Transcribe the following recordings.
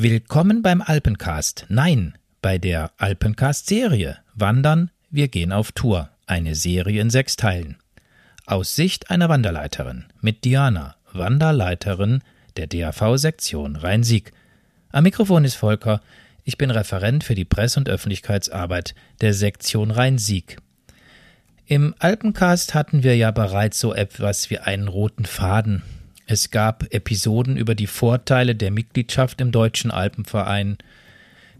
Willkommen beim Alpencast. Nein, bei der Alpencast-Serie. Wandern, wir gehen auf Tour. Eine Serie in sechs Teilen. Aus Sicht einer Wanderleiterin mit Diana, Wanderleiterin der DAV-Sektion Rhein-Sieg. Am Mikrofon ist Volker. Ich bin Referent für die Presse- und Öffentlichkeitsarbeit der Sektion Rhein-Sieg. Im Alpencast hatten wir ja bereits so etwas wie einen roten Faden, es gab Episoden über die Vorteile der Mitgliedschaft im Deutschen Alpenverein.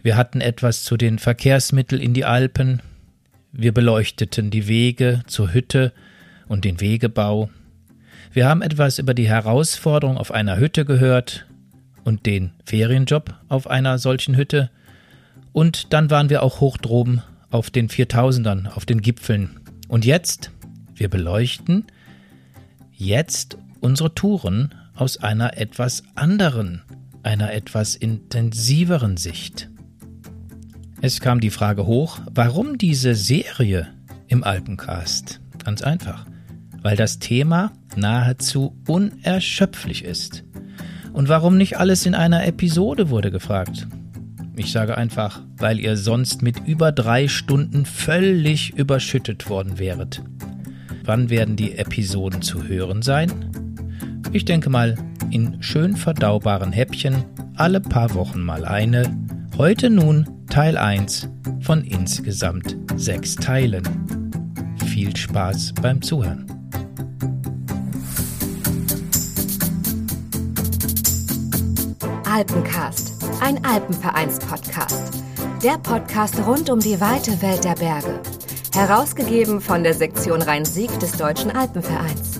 Wir hatten etwas zu den Verkehrsmitteln in die Alpen. Wir beleuchteten die Wege zur Hütte und den Wegebau. Wir haben etwas über die Herausforderung auf einer Hütte gehört und den Ferienjob auf einer solchen Hütte. Und dann waren wir auch hoch droben auf den Viertausendern, auf den Gipfeln. Und jetzt, wir beleuchten jetzt unsere Touren aus einer etwas anderen, einer etwas intensiveren Sicht. Es kam die Frage hoch, warum diese Serie im Alpencast? Ganz einfach, weil das Thema nahezu unerschöpflich ist. Und warum nicht alles in einer Episode wurde gefragt. Ich sage einfach, weil ihr sonst mit über drei Stunden völlig überschüttet worden wäret. Wann werden die Episoden zu hören sein? Ich denke mal, in schön verdaubaren Häppchen, alle paar Wochen mal eine. Heute nun Teil 1 von insgesamt sechs Teilen. Viel Spaß beim Zuhören. Alpencast, ein Alpenvereins-Podcast. Der Podcast rund um die weite Welt der Berge. Herausgegeben von der Sektion Rhein-Sieg des Deutschen Alpenvereins.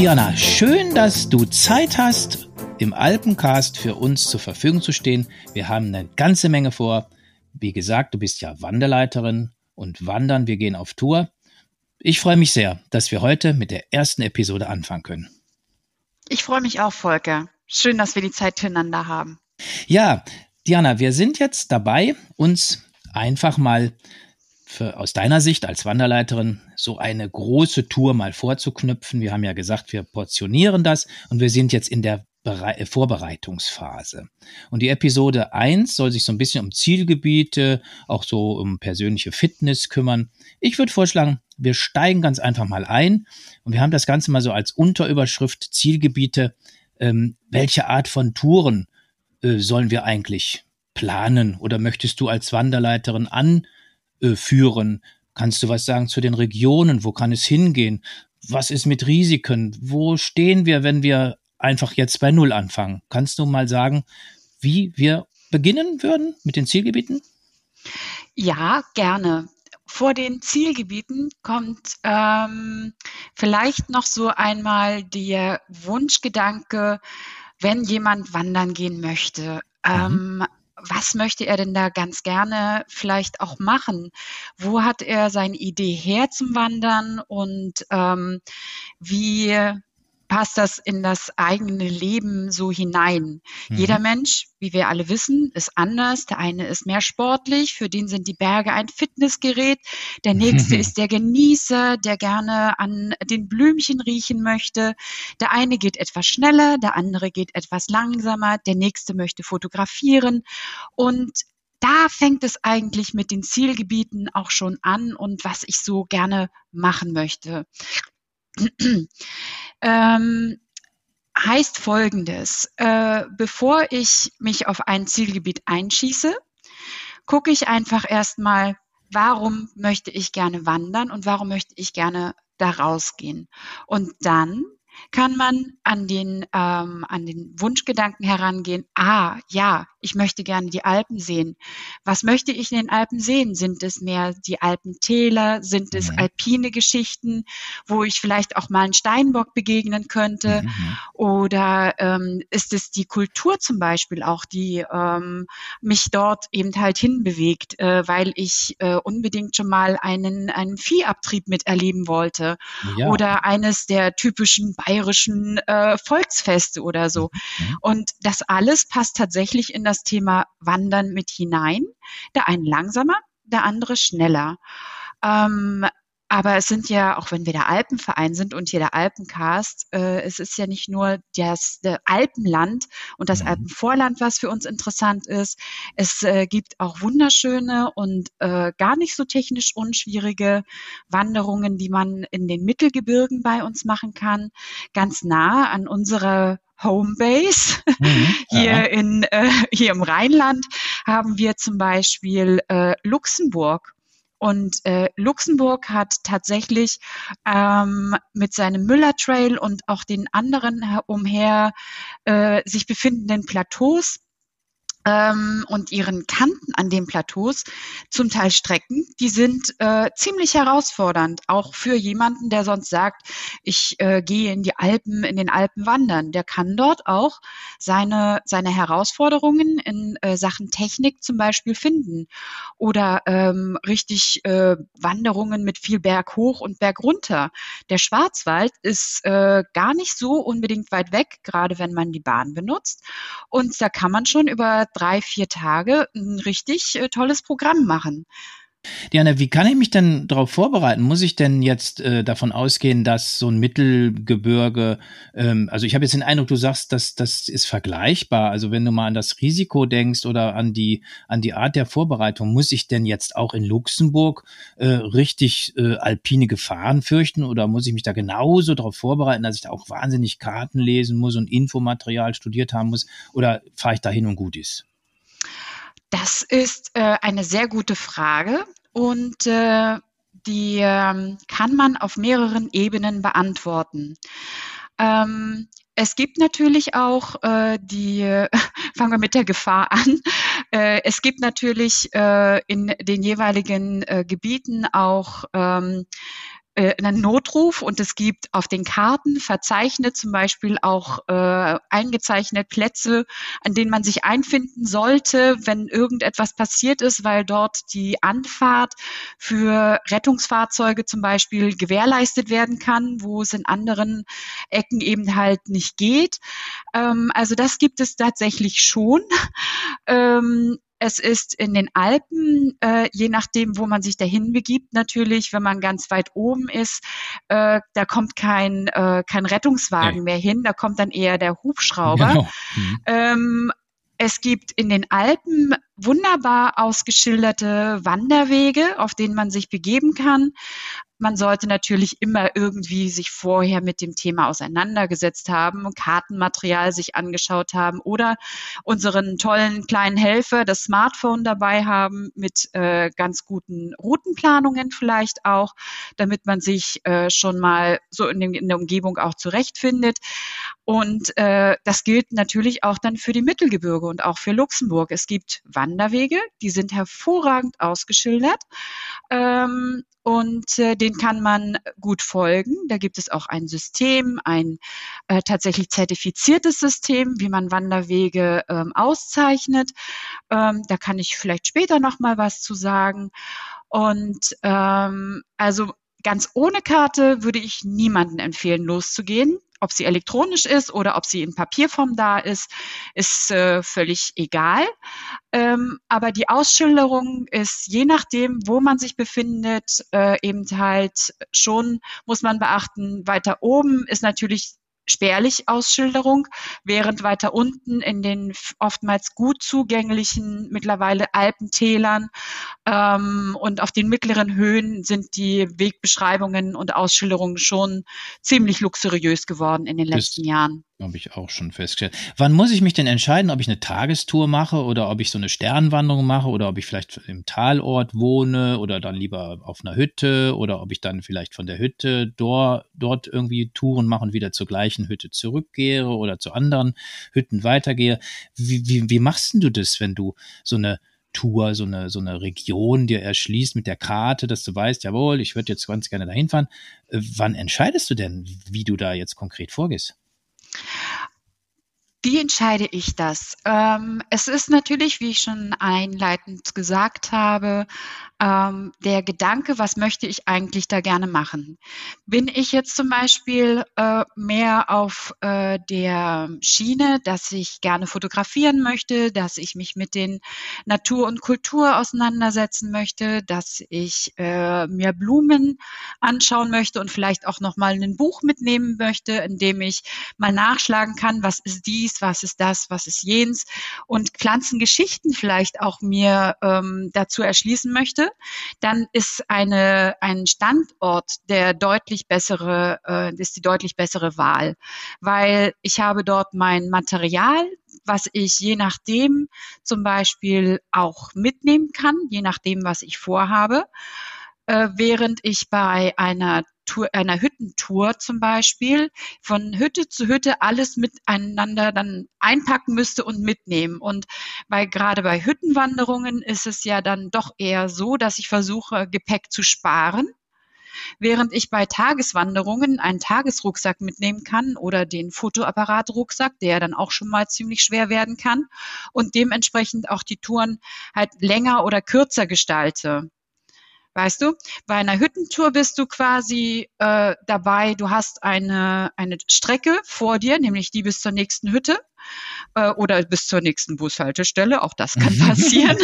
Diana, schön, dass du Zeit hast, im Alpencast für uns zur Verfügung zu stehen. Wir haben eine ganze Menge vor. Wie gesagt, du bist ja Wanderleiterin und wandern. Wir gehen auf Tour. Ich freue mich sehr, dass wir heute mit der ersten Episode anfangen können. Ich freue mich auch, Volker. Schön, dass wir die Zeit füreinander haben. Ja, Diana, wir sind jetzt dabei, uns einfach mal für, aus deiner Sicht als Wanderleiterin so eine große Tour mal vorzuknüpfen? Wir haben ja gesagt, wir portionieren das und wir sind jetzt in der Bere äh, Vorbereitungsphase. Und die Episode 1 soll sich so ein bisschen um Zielgebiete, auch so um persönliche Fitness kümmern. Ich würde vorschlagen, wir steigen ganz einfach mal ein und wir haben das Ganze mal so als Unterüberschrift Zielgebiete. Ähm, welche Art von Touren äh, sollen wir eigentlich planen oder möchtest du als Wanderleiterin an äh, führen? Kannst du was sagen zu den Regionen? Wo kann es hingehen? Was ist mit Risiken? Wo stehen wir, wenn wir einfach jetzt bei Null anfangen? Kannst du mal sagen, wie wir beginnen würden mit den Zielgebieten? Ja, gerne. Vor den Zielgebieten kommt ähm, vielleicht noch so einmal der Wunschgedanke, wenn jemand wandern gehen möchte. Mhm. Ähm, was möchte er denn da ganz gerne vielleicht auch machen? Wo hat er seine Idee her zum Wandern und ähm, wie passt das in das eigene Leben so hinein. Mhm. Jeder Mensch, wie wir alle wissen, ist anders. Der eine ist mehr sportlich, für den sind die Berge ein Fitnessgerät. Der nächste ist der Genießer, der gerne an den Blümchen riechen möchte. Der eine geht etwas schneller, der andere geht etwas langsamer, der nächste möchte fotografieren. Und da fängt es eigentlich mit den Zielgebieten auch schon an und was ich so gerne machen möchte ähm, heißt folgendes. Äh, bevor ich mich auf ein Zielgebiet einschieße, gucke ich einfach erstmal, warum möchte ich gerne wandern und warum möchte ich gerne da rausgehen. Und dann kann man an den, ähm, an den Wunschgedanken herangehen, ah ja, ich möchte gerne die Alpen sehen. Was möchte ich in den Alpen sehen? Sind es mehr die Alpentäler? Sind es mhm. alpine Geschichten, wo ich vielleicht auch mal einen Steinbock begegnen könnte? Mhm. Oder ähm, ist es die Kultur zum Beispiel auch, die ähm, mich dort eben halt hinbewegt, äh, weil ich äh, unbedingt schon mal einen, einen Viehabtrieb miterleben wollte? Ja. Oder eines der typischen bayerischen äh, Volksfeste oder so. Mhm. Und das alles passt tatsächlich in das Thema Wandern mit hinein. Der eine langsamer, der andere schneller. Ähm, aber es sind ja, auch wenn wir der Alpenverein sind und hier der Alpencast, äh, es ist ja nicht nur das, das Alpenland und das mhm. Alpenvorland, was für uns interessant ist. Es äh, gibt auch wunderschöne und äh, gar nicht so technisch unschwierige Wanderungen, die man in den Mittelgebirgen bei uns machen kann, ganz nah an unserer Homebase. Mhm, hier in äh, hier im Rheinland haben wir zum Beispiel äh, Luxemburg und äh, Luxemburg hat tatsächlich ähm, mit seinem Müller Trail und auch den anderen umher äh, sich befindenden Plateaus ähm, und ihren Kanten an den Plateaus zum Teil Strecken, die sind äh, ziemlich herausfordernd, auch für jemanden, der sonst sagt, ich äh, gehe in die Alpen, in den Alpen wandern. Der kann dort auch seine, seine Herausforderungen in äh, Sachen Technik zum Beispiel finden oder ähm, richtig äh, Wanderungen mit viel Berg hoch und Berg runter. Der Schwarzwald ist äh, gar nicht so unbedingt weit weg, gerade wenn man die Bahn benutzt. Und da kann man schon über drei, vier Tage ein richtig äh, tolles Programm machen. Diana, wie kann ich mich denn darauf vorbereiten? Muss ich denn jetzt äh, davon ausgehen, dass so ein Mittelgebirge, ähm, also ich habe jetzt den Eindruck, du sagst, dass das ist vergleichbar. Also wenn du mal an das Risiko denkst oder an die an die Art der Vorbereitung, muss ich denn jetzt auch in Luxemburg äh, richtig äh, alpine Gefahren fürchten oder muss ich mich da genauso darauf vorbereiten, dass ich da auch wahnsinnig Karten lesen muss und Infomaterial studiert haben muss? Oder fahre ich dahin und gut ist? Das ist äh, eine sehr gute Frage und äh, die äh, kann man auf mehreren Ebenen beantworten. Ähm, es gibt natürlich auch äh, die, fangen wir mit der Gefahr an. Äh, es gibt natürlich äh, in den jeweiligen Gebieten auch ähm, äh, einen Notruf und es gibt auf den Karten verzeichnet zum Beispiel auch äh, eingezeichnet Plätze, an denen man sich einfinden sollte, wenn irgendetwas passiert ist, weil dort die Anfahrt für Rettungsfahrzeuge zum Beispiel gewährleistet werden kann, wo es in anderen Ecken eben halt nicht geht. Ähm, also das gibt es tatsächlich schon. Ähm, es ist in den Alpen, äh, je nachdem, wo man sich dahin begibt, natürlich, wenn man ganz weit oben ist, äh, da kommt kein, äh, kein Rettungswagen nee. mehr hin, da kommt dann eher der Hubschrauber. Genau. Mhm. Ähm, es gibt in den Alpen wunderbar ausgeschilderte Wanderwege, auf denen man sich begeben kann. Man sollte natürlich immer irgendwie sich vorher mit dem Thema auseinandergesetzt haben, Kartenmaterial sich angeschaut haben oder unseren tollen kleinen Helfer, das Smartphone dabei haben mit äh, ganz guten Routenplanungen vielleicht auch, damit man sich äh, schon mal so in, dem, in, der Umgebung auch zurechtfindet. Und äh, das gilt natürlich auch dann für die Mittelgebirge und auch für Luxemburg. Es gibt Wanderwege, die sind hervorragend ausgeschildert. Ähm, und äh, den kann man gut folgen. Da gibt es auch ein System, ein äh, tatsächlich zertifiziertes System, wie man Wanderwege ähm, auszeichnet. Ähm, da kann ich vielleicht später noch mal was zu sagen. Und ähm, also ganz ohne Karte würde ich niemanden empfehlen, loszugehen. Ob sie elektronisch ist oder ob sie in Papierform da ist, ist äh, völlig egal. Ähm, aber die Ausschilderung ist je nachdem, wo man sich befindet, äh, eben halt schon, muss man beachten, weiter oben ist natürlich spärlich Ausschilderung, während weiter unten in den oftmals gut zugänglichen mittlerweile Alpentälern ähm, und auf den mittleren Höhen sind die Wegbeschreibungen und Ausschilderungen schon ziemlich luxuriös geworden in den letzten das Jahren. Habe ich auch schon festgestellt. Wann muss ich mich denn entscheiden, ob ich eine Tagestour mache oder ob ich so eine Sternwanderung mache oder ob ich vielleicht im Talort wohne oder dann lieber auf einer Hütte oder ob ich dann vielleicht von der Hütte dort, dort irgendwie Touren mache und wieder zur gleichen Hütte zurückgehe oder zu anderen Hütten weitergehe. Wie, wie, wie machst du das, wenn du so eine Tour, so eine, so eine Region dir erschließt mit der Karte, dass du weißt, jawohl, ich würde jetzt ganz gerne dahin fahren. Äh, wann entscheidest du denn, wie du da jetzt konkret vorgehst? Wie entscheide ich das? Ähm, es ist natürlich, wie ich schon einleitend gesagt habe, ähm, der Gedanke, was möchte ich eigentlich da gerne machen? Bin ich jetzt zum Beispiel äh, mehr auf äh, der Schiene, dass ich gerne fotografieren möchte, dass ich mich mit den Natur und Kultur auseinandersetzen möchte, dass ich äh, mir Blumen anschauen möchte und vielleicht auch noch mal ein Buch mitnehmen möchte, in dem ich mal nachschlagen kann, was ist dies, was ist das, was ist jens und Pflanzengeschichten vielleicht auch mir ähm, dazu erschließen möchte, dann ist eine, ein Standort der deutlich bessere, äh, ist die deutlich bessere Wahl, weil ich habe dort mein Material, was ich je nachdem zum Beispiel auch mitnehmen kann, je nachdem, was ich vorhabe. Äh, während ich bei einer Tour, einer Hüttentour zum Beispiel von Hütte zu Hütte alles miteinander dann einpacken müsste und mitnehmen. Und bei, gerade bei Hüttenwanderungen ist es ja dann doch eher so, dass ich versuche, Gepäck zu sparen. Während ich bei Tageswanderungen einen Tagesrucksack mitnehmen kann oder den Fotoapparatrucksack, der dann auch schon mal ziemlich schwer werden kann und dementsprechend auch die Touren halt länger oder kürzer gestalte. Weißt du, bei einer Hüttentour bist du quasi äh, dabei, du hast eine, eine Strecke vor dir, nämlich die bis zur nächsten Hütte äh, oder bis zur nächsten Bushaltestelle, auch das kann passieren.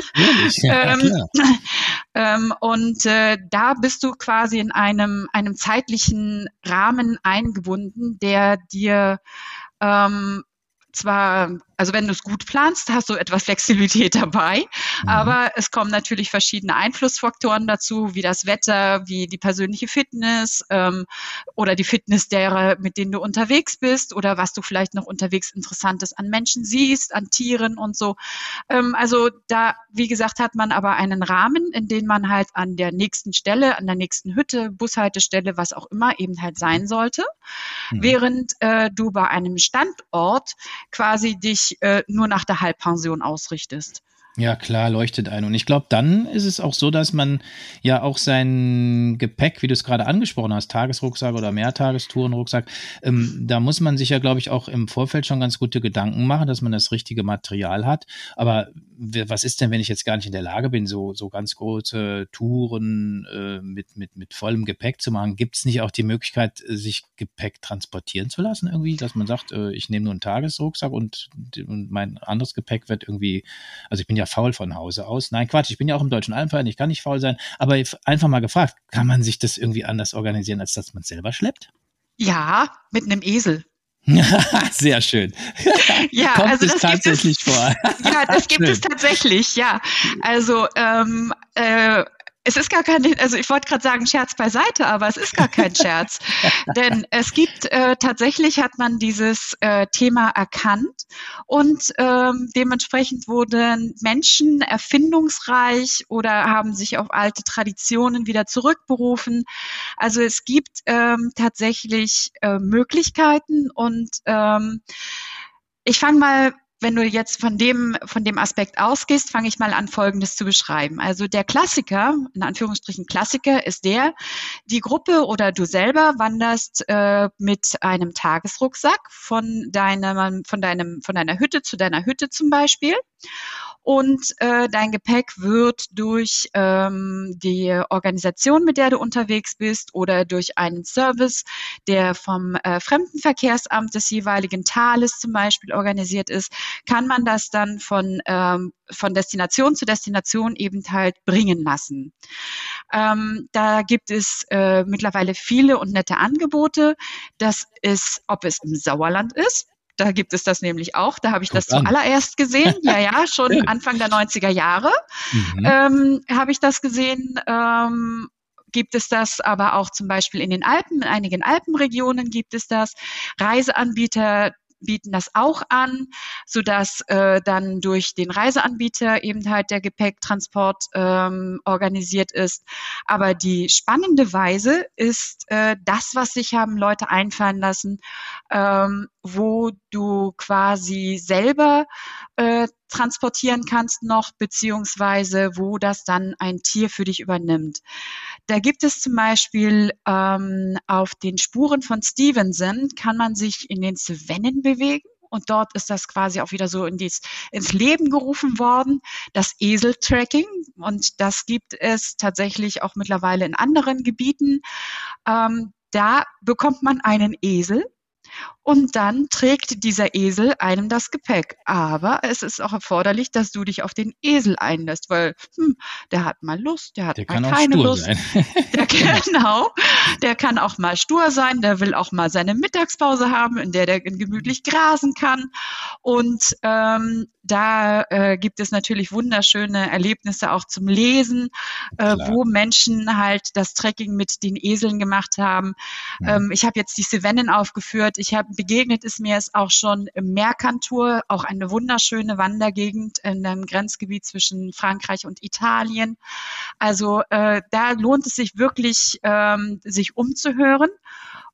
ja, ähm, ähm, und äh, da bist du quasi in einem, einem zeitlichen Rahmen eingebunden, der dir ähm, zwar also wenn du es gut planst, hast du etwas Flexibilität dabei. Mhm. Aber es kommen natürlich verschiedene Einflussfaktoren dazu, wie das Wetter, wie die persönliche Fitness ähm, oder die Fitness derer, mit denen du unterwegs bist oder was du vielleicht noch unterwegs Interessantes an Menschen siehst, an Tieren und so. Ähm, also da, wie gesagt, hat man aber einen Rahmen, in dem man halt an der nächsten Stelle, an der nächsten Hütte, Bushaltestelle, was auch immer eben halt sein sollte, mhm. während äh, du bei einem Standort quasi äh, nur nach der Halbpension ausrichtest. Ja, klar, leuchtet ein. Und ich glaube, dann ist es auch so, dass man ja auch sein Gepäck, wie du es gerade angesprochen hast, Tagesrucksack oder Mehrtagestourenrucksack, ähm, da muss man sich ja, glaube ich, auch im Vorfeld schon ganz gute Gedanken machen, dass man das richtige Material hat. Aber was ist denn, wenn ich jetzt gar nicht in der Lage bin, so, so ganz große Touren äh, mit, mit, mit vollem Gepäck zu machen? Gibt es nicht auch die Möglichkeit, sich Gepäck transportieren zu lassen irgendwie, dass man sagt, äh, ich nehme nur einen Tagesrucksack und, und mein anderes Gepäck wird irgendwie, also ich bin ja faul von Hause aus. Nein, Quatsch, ich bin ja auch im Deutschen Alpenverein, ich kann nicht faul sein. Aber einfach mal gefragt, kann man sich das irgendwie anders organisieren, als dass man es selber schleppt? Ja, mit einem Esel. Sehr schön. Ja, Kommt also es das tatsächlich gibt es, vor. Ja, das gibt es tatsächlich, ja. Also ähm, äh, es ist gar kein, also ich wollte gerade sagen Scherz beiseite, aber es ist gar kein Scherz. Denn es gibt äh, tatsächlich hat man dieses äh, Thema erkannt und ähm, dementsprechend wurden Menschen erfindungsreich oder haben sich auf alte Traditionen wieder zurückberufen. Also es gibt ähm, tatsächlich äh, Möglichkeiten und ähm, ich fange mal wenn du jetzt von dem, von dem Aspekt ausgehst, fange ich mal an, Folgendes zu beschreiben. Also der Klassiker, in Anführungsstrichen Klassiker, ist der, die Gruppe oder du selber wanderst äh, mit einem Tagesrucksack von deinem, von deinem, von deiner Hütte zu deiner Hütte zum Beispiel und äh, dein Gepäck wird durch ähm, die Organisation, mit der du unterwegs bist oder durch einen Service, der vom äh, Fremdenverkehrsamt des jeweiligen Tales zum Beispiel organisiert ist, kann man das dann von, ähm, von Destination zu Destination eben halt bringen lassen. Ähm, da gibt es äh, mittlerweile viele und nette Angebote. Das ist, ob es im Sauerland ist, da gibt es das nämlich auch. Da habe ich Guck das an. zuallererst gesehen. Ja, ja, schon Anfang der 90er Jahre mhm. ähm, habe ich das gesehen. Ähm, gibt es das aber auch zum Beispiel in den Alpen, in einigen Alpenregionen gibt es das. Reiseanbieter bieten das auch an, sodass äh, dann durch den Reiseanbieter eben halt der Gepäcktransport ähm, organisiert ist. Aber die spannende Weise ist äh, das, was sich haben Leute einfallen lassen, ähm, wo du quasi selber äh, transportieren kannst noch, beziehungsweise wo das dann ein Tier für dich übernimmt. Da gibt es zum Beispiel ähm, auf den Spuren von Stevenson kann man sich in den Cevennen bewegen und dort ist das quasi auch wieder so in dies, ins Leben gerufen worden, das Esel-Tracking. Und das gibt es tatsächlich auch mittlerweile in anderen Gebieten. Ähm, da bekommt man einen Esel und dann trägt dieser Esel einem das Gepäck. Aber es ist auch erforderlich, dass du dich auf den Esel einlässt, weil hm, der hat mal Lust, der hat Der mal kann auch keine stur Lust. sein. Der, genau, der kann auch mal stur sein, der will auch mal seine Mittagspause haben, in der der gemütlich grasen kann. Und ähm, da äh, gibt es natürlich wunderschöne Erlebnisse auch zum Lesen, äh, wo Menschen halt das Trekking mit den Eseln gemacht haben. Mhm. Ähm, ich habe jetzt die Cevennen aufgeführt. Ich habe begegnet ist mir es auch schon im Mercantour, auch eine wunderschöne Wandergegend in einem Grenzgebiet zwischen Frankreich und Italien. Also äh, da lohnt es sich wirklich, ähm, sich umzuhören.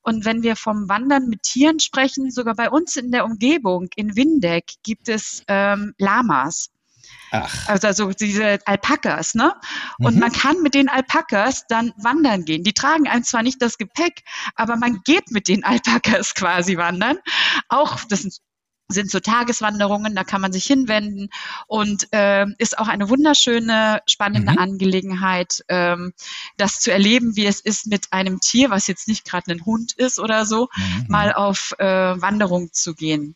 Und wenn wir vom Wandern mit Tieren sprechen, sogar bei uns in der Umgebung, in Windeck, gibt es ähm, Lamas. Ach, Also, also diese Alpakas, ne? Und Mhm. man kann mit den Alpakas dann wandern gehen. Die tragen einem zwar nicht das Gepäck, aber man geht mit den Alpakas quasi wandern. Auch das sind so Tageswanderungen, da kann man sich hinwenden und ähm, ist auch eine wunderschöne, spannende Mhm. Angelegenheit, ähm, das zu erleben, wie es ist, mit einem Tier, was jetzt nicht gerade ein Hund ist oder so, Mhm. mal auf äh, Wanderung zu gehen.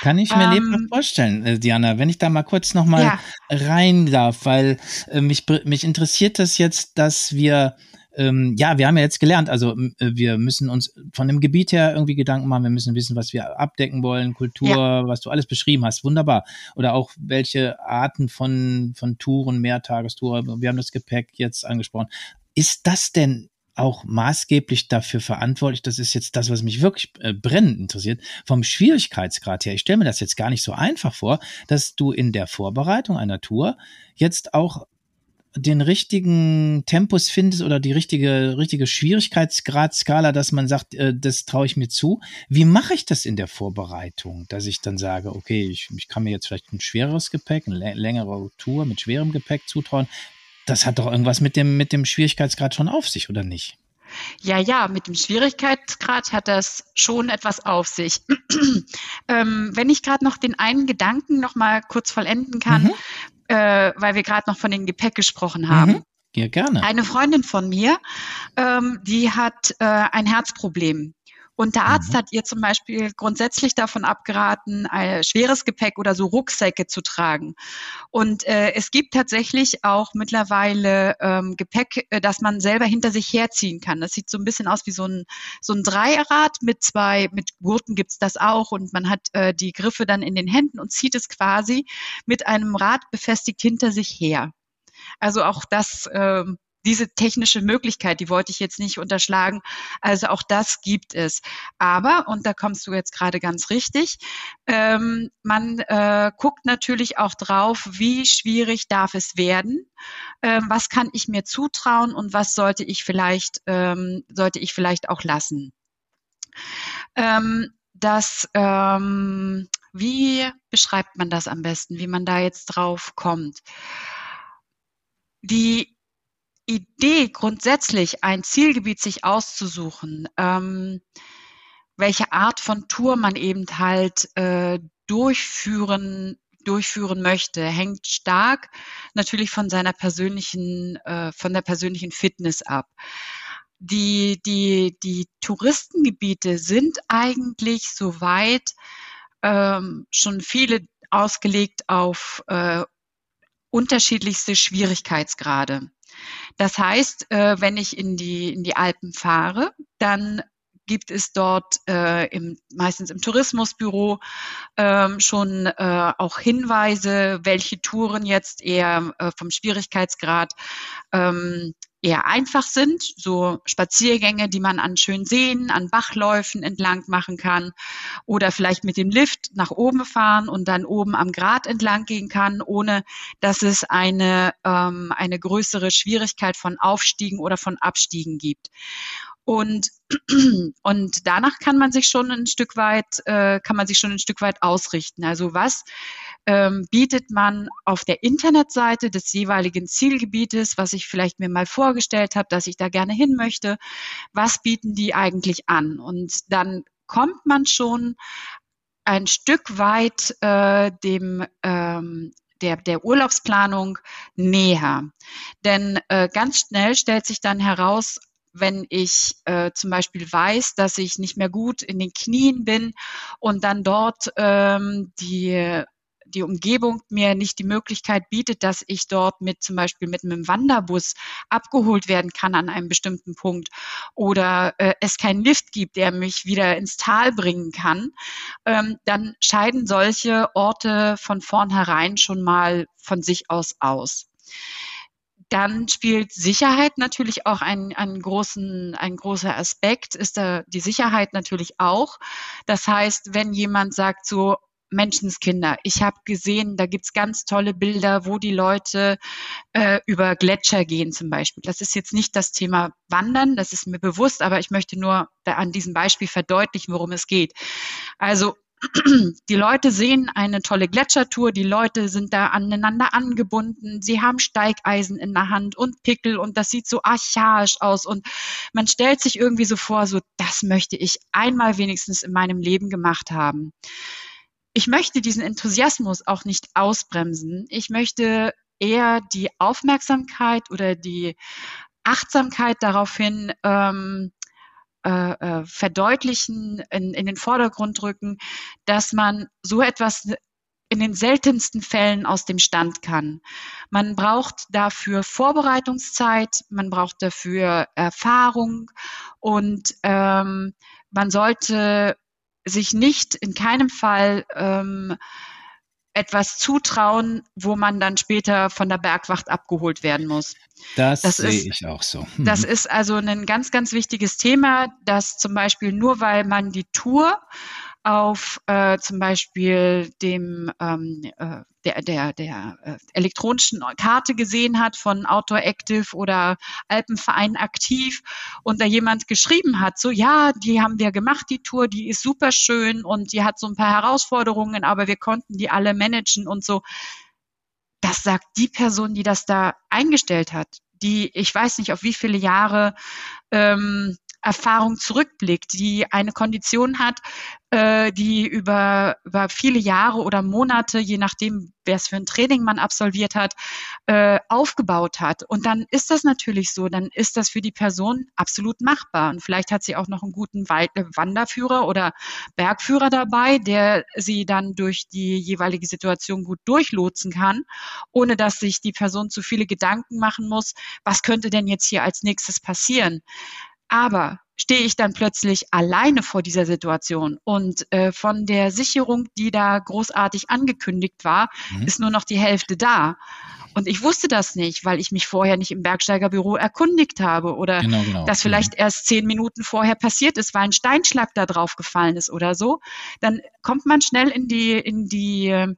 Kann ich mir Ähm, lebhaft vorstellen, äh, Diana, wenn ich da mal kurz nochmal Ja. rein darf, weil äh, mich, mich interessiert das jetzt, dass wir, ähm, ja, wir haben ja jetzt gelernt, also äh, wir müssen uns von dem Gebiet her irgendwie Gedanken machen, wir müssen wissen, was wir abdecken wollen, Kultur, was du alles beschrieben hast, wunderbar. Oder auch welche Arten von, von Touren, Mehrtagestour, wir haben das Gepäck jetzt angesprochen. Ist das denn auch maßgeblich dafür verantwortlich, das ist jetzt das, was mich wirklich äh, brennend interessiert, vom Schwierigkeitsgrad her. Ich stelle mir das jetzt gar nicht so einfach vor, dass du in der Vorbereitung einer Tour jetzt auch den richtigen Tempus findest oder die richtige, richtige Schwierigkeitsgradskala, dass man sagt, äh, das traue ich mir zu. Wie mache ich das in der Vorbereitung, dass ich dann sage, okay, ich, ich kann mir jetzt vielleicht ein schwereres Gepäck, eine lä- längere Tour mit schwerem Gepäck zutrauen. Das hat doch irgendwas mit dem, mit dem Schwierigkeitsgrad schon auf sich, oder nicht? Ja, ja, mit dem Schwierigkeitsgrad hat das schon etwas auf sich. ähm, wenn ich gerade noch den einen Gedanken noch mal kurz vollenden kann, Mhm. Äh, weil wir gerade noch von dem Gepäck gesprochen haben. Mhm. Ja, gerne. Eine Freundin von mir, ähm, die hat äh, ein Herzproblem. Und der Arzt Mhm. hat ihr zum Beispiel grundsätzlich davon abgeraten, ein schweres Gepäck oder so Rucksäcke zu tragen. Und äh, es gibt tatsächlich auch mittlerweile ähm, Gepäck, äh, das man selber hinter sich herziehen kann. Das sieht so ein bisschen aus wie so ein, so ein Dreirad mit zwei, mit Gurten gibt's das auch und man hat äh, die Griffe dann in den Händen und zieht es quasi mit einem Rad befestigt hinter sich her. Also auch das, ähm, diese technische Möglichkeit, die wollte ich jetzt nicht unterschlagen. Also auch das gibt es. Aber, und da kommst du jetzt gerade ganz richtig, ähm, man äh, guckt natürlich auch drauf, wie schwierig darf es werden, ähm, was kann ich mir zutrauen und was sollte ich vielleicht, ähm, sollte ich vielleicht auch lassen. Ähm, das, ähm, wie beschreibt man das am besten, wie man da jetzt drauf kommt? Die Idee, grundsätzlich ein Zielgebiet sich auszusuchen, ähm, welche Art von Tour man eben halt äh, durchführen durchführen möchte, hängt stark natürlich von seiner persönlichen, äh, von der persönlichen Fitness ab. Die, die, die Touristengebiete sind eigentlich soweit ähm, schon viele ausgelegt auf äh, unterschiedlichste Schwierigkeitsgrade. Das heißt, äh, wenn ich in die, in die Alpen fahre, dann gibt es dort äh, im, meistens im Tourismusbüro ähm, schon äh, auch Hinweise, welche Touren jetzt eher äh, vom Schwierigkeitsgrad ähm, eher einfach sind, so Spaziergänge, die man an schönen Seen, an Bachläufen entlang machen kann oder vielleicht mit dem Lift nach oben fahren und dann oben am Grat entlang gehen kann, ohne dass es eine, ähm, eine größere Schwierigkeit von Aufstiegen oder von Abstiegen gibt. Und, und danach kann man sich schon ein Stück weit, äh, kann man sich schon ein Stück weit ausrichten. Also was ähm, bietet man auf der Internetseite des jeweiligen Zielgebietes, was ich vielleicht mir mal vorgestellt habe, dass ich da gerne hin möchte, was bieten die eigentlich an? Und dann kommt man schon ein Stück weit äh, dem ähm, der, der Urlaubsplanung näher. Denn äh, ganz schnell stellt sich dann heraus, wenn ich äh, zum Beispiel weiß, dass ich nicht mehr gut in den Knien bin und dann dort ähm, die die Umgebung mir nicht die Möglichkeit bietet, dass ich dort mit zum Beispiel mit einem Wanderbus abgeholt werden kann an einem bestimmten Punkt oder äh, es keinen Lift gibt, der mich wieder ins Tal bringen kann, ähm, dann scheiden solche Orte von vornherein schon mal von sich aus aus. Dann spielt Sicherheit natürlich auch einen, einen großen, ein großer Aspekt, ist da die Sicherheit natürlich auch. Das heißt, wenn jemand sagt so, Menschenskinder. Ich habe gesehen, da gibt's ganz tolle Bilder, wo die Leute äh, über Gletscher gehen zum Beispiel. Das ist jetzt nicht das Thema Wandern, das ist mir bewusst, aber ich möchte nur an diesem Beispiel verdeutlichen, worum es geht. Also die Leute sehen eine tolle Gletschertour, die Leute sind da aneinander angebunden, sie haben Steigeisen in der Hand und Pickel und das sieht so archaisch aus und man stellt sich irgendwie so vor, so das möchte ich einmal wenigstens in meinem Leben gemacht haben. Ich möchte diesen Enthusiasmus auch nicht ausbremsen. Ich möchte eher die Aufmerksamkeit oder die Achtsamkeit daraufhin ähm, äh, äh, verdeutlichen, in, in den Vordergrund rücken, dass man so etwas in den seltensten Fällen aus dem Stand kann. Man braucht dafür Vorbereitungszeit, man braucht dafür Erfahrung und ähm, man sollte sich nicht in keinem Fall ähm, etwas zutrauen, wo man dann später von der Bergwacht abgeholt werden muss. Das, das sehe ich auch so. Mhm. Das ist also ein ganz, ganz wichtiges Thema, dass zum Beispiel nur weil man die Tour auf äh, zum Beispiel dem ähm, äh, der, der, der äh, elektronischen Karte gesehen hat von Outdoor Active oder Alpenverein aktiv und da jemand geschrieben hat, so ja, die haben wir gemacht, die Tour, die ist super schön und die hat so ein paar Herausforderungen, aber wir konnten die alle managen und so. Das sagt die Person, die das da eingestellt hat, die ich weiß nicht auf wie viele Jahre ähm, Erfahrung zurückblickt, die eine Kondition hat, äh, die über, über viele Jahre oder Monate, je nachdem, wer es für ein Training man absolviert hat, äh, aufgebaut hat. Und dann ist das natürlich so, dann ist das für die Person absolut machbar. Und vielleicht hat sie auch noch einen guten Wald äh, Wanderführer oder Bergführer dabei, der sie dann durch die jeweilige Situation gut durchlotsen kann, ohne dass sich die Person zu viele Gedanken machen muss, was könnte denn jetzt hier als nächstes passieren. Aber stehe ich dann plötzlich alleine vor dieser Situation und äh, von der Sicherung, die da großartig angekündigt war, mhm. ist nur noch die Hälfte da. Und ich wusste das nicht, weil ich mich vorher nicht im Bergsteigerbüro erkundigt habe oder genau, genau. das vielleicht mhm. erst zehn Minuten vorher passiert ist, weil ein Steinschlag da drauf gefallen ist oder so. Dann kommt man schnell in die, in die äh,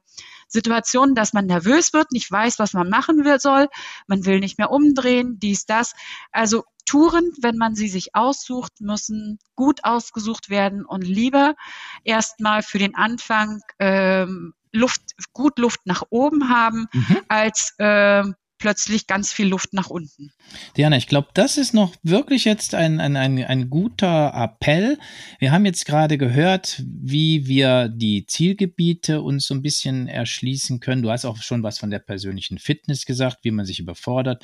Situation, dass man nervös wird, nicht weiß, was man machen soll, man will nicht mehr umdrehen, dies, das. Also Touren, wenn man sie sich aussucht, müssen gut ausgesucht werden und lieber erstmal für den Anfang ähm, Luft, gut Luft nach oben haben, mhm. als äh, plötzlich ganz viel Luft nach unten. Diana, ich glaube, das ist noch wirklich jetzt ein, ein, ein, ein guter Appell. Wir haben jetzt gerade gehört, wie wir die Zielgebiete uns so ein bisschen erschließen können. Du hast auch schon was von der persönlichen Fitness gesagt, wie man sich überfordert.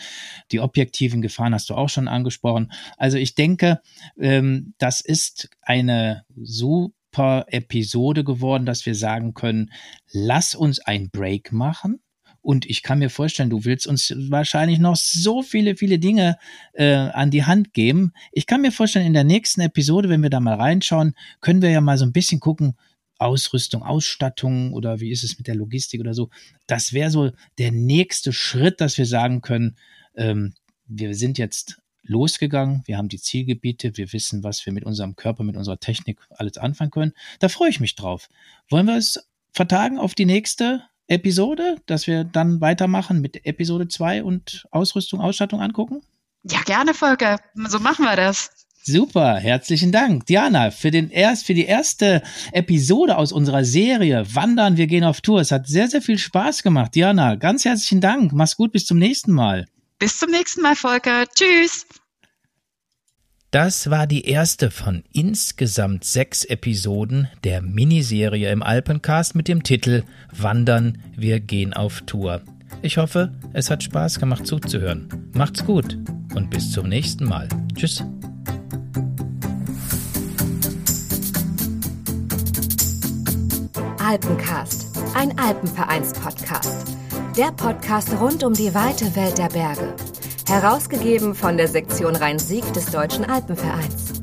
Die objektiven Gefahren hast du auch schon angesprochen. Also ich denke, ähm, das ist eine super Episode geworden, dass wir sagen können, lass uns ein Break machen und ich kann mir vorstellen, du willst uns wahrscheinlich noch so viele, viele Dinge äh, an die Hand geben. Ich kann mir vorstellen, in der nächsten Episode, wenn wir da mal reinschauen, können wir ja mal so ein bisschen gucken, Ausrüstung, Ausstattung oder wie ist es mit der Logistik oder so. Das wäre so der nächste Schritt, dass wir sagen können, ähm, wir sind jetzt losgegangen, wir haben die Zielgebiete, wir wissen, was wir mit unserem Körper, mit unserer Technik alles anfangen können. Da freue ich mich drauf. Wollen wir es vertagen auf die nächste Episode, dass wir dann weitermachen mit Episode 2 und Ausrüstung, Ausstattung angucken? Ja, gerne, Volker. So machen wir das. Super, herzlichen Dank. Diana, für, den erst, für die erste Episode aus unserer Serie Wandern, wir gehen auf Tour. Es hat sehr, sehr viel Spaß gemacht. Diana, ganz herzlichen Dank. Mach's gut, bis zum nächsten Mal. Bis zum nächsten Mal, Volker. Tschüss. Das war die erste von insgesamt sechs Episoden der Miniserie im Alpencast mit dem Titel Wandern, wir gehen auf Tour. Ich hoffe, es hat Spaß gemacht zuzuhören. Macht's gut und bis zum nächsten Mal. Tschüss. Alpencast, ein Alpenvereins-Podcast. Der Podcast rund um die weite Welt der Berge. Herausgegeben von der Sektion Rhein-Sieg des Deutschen Alpenvereins.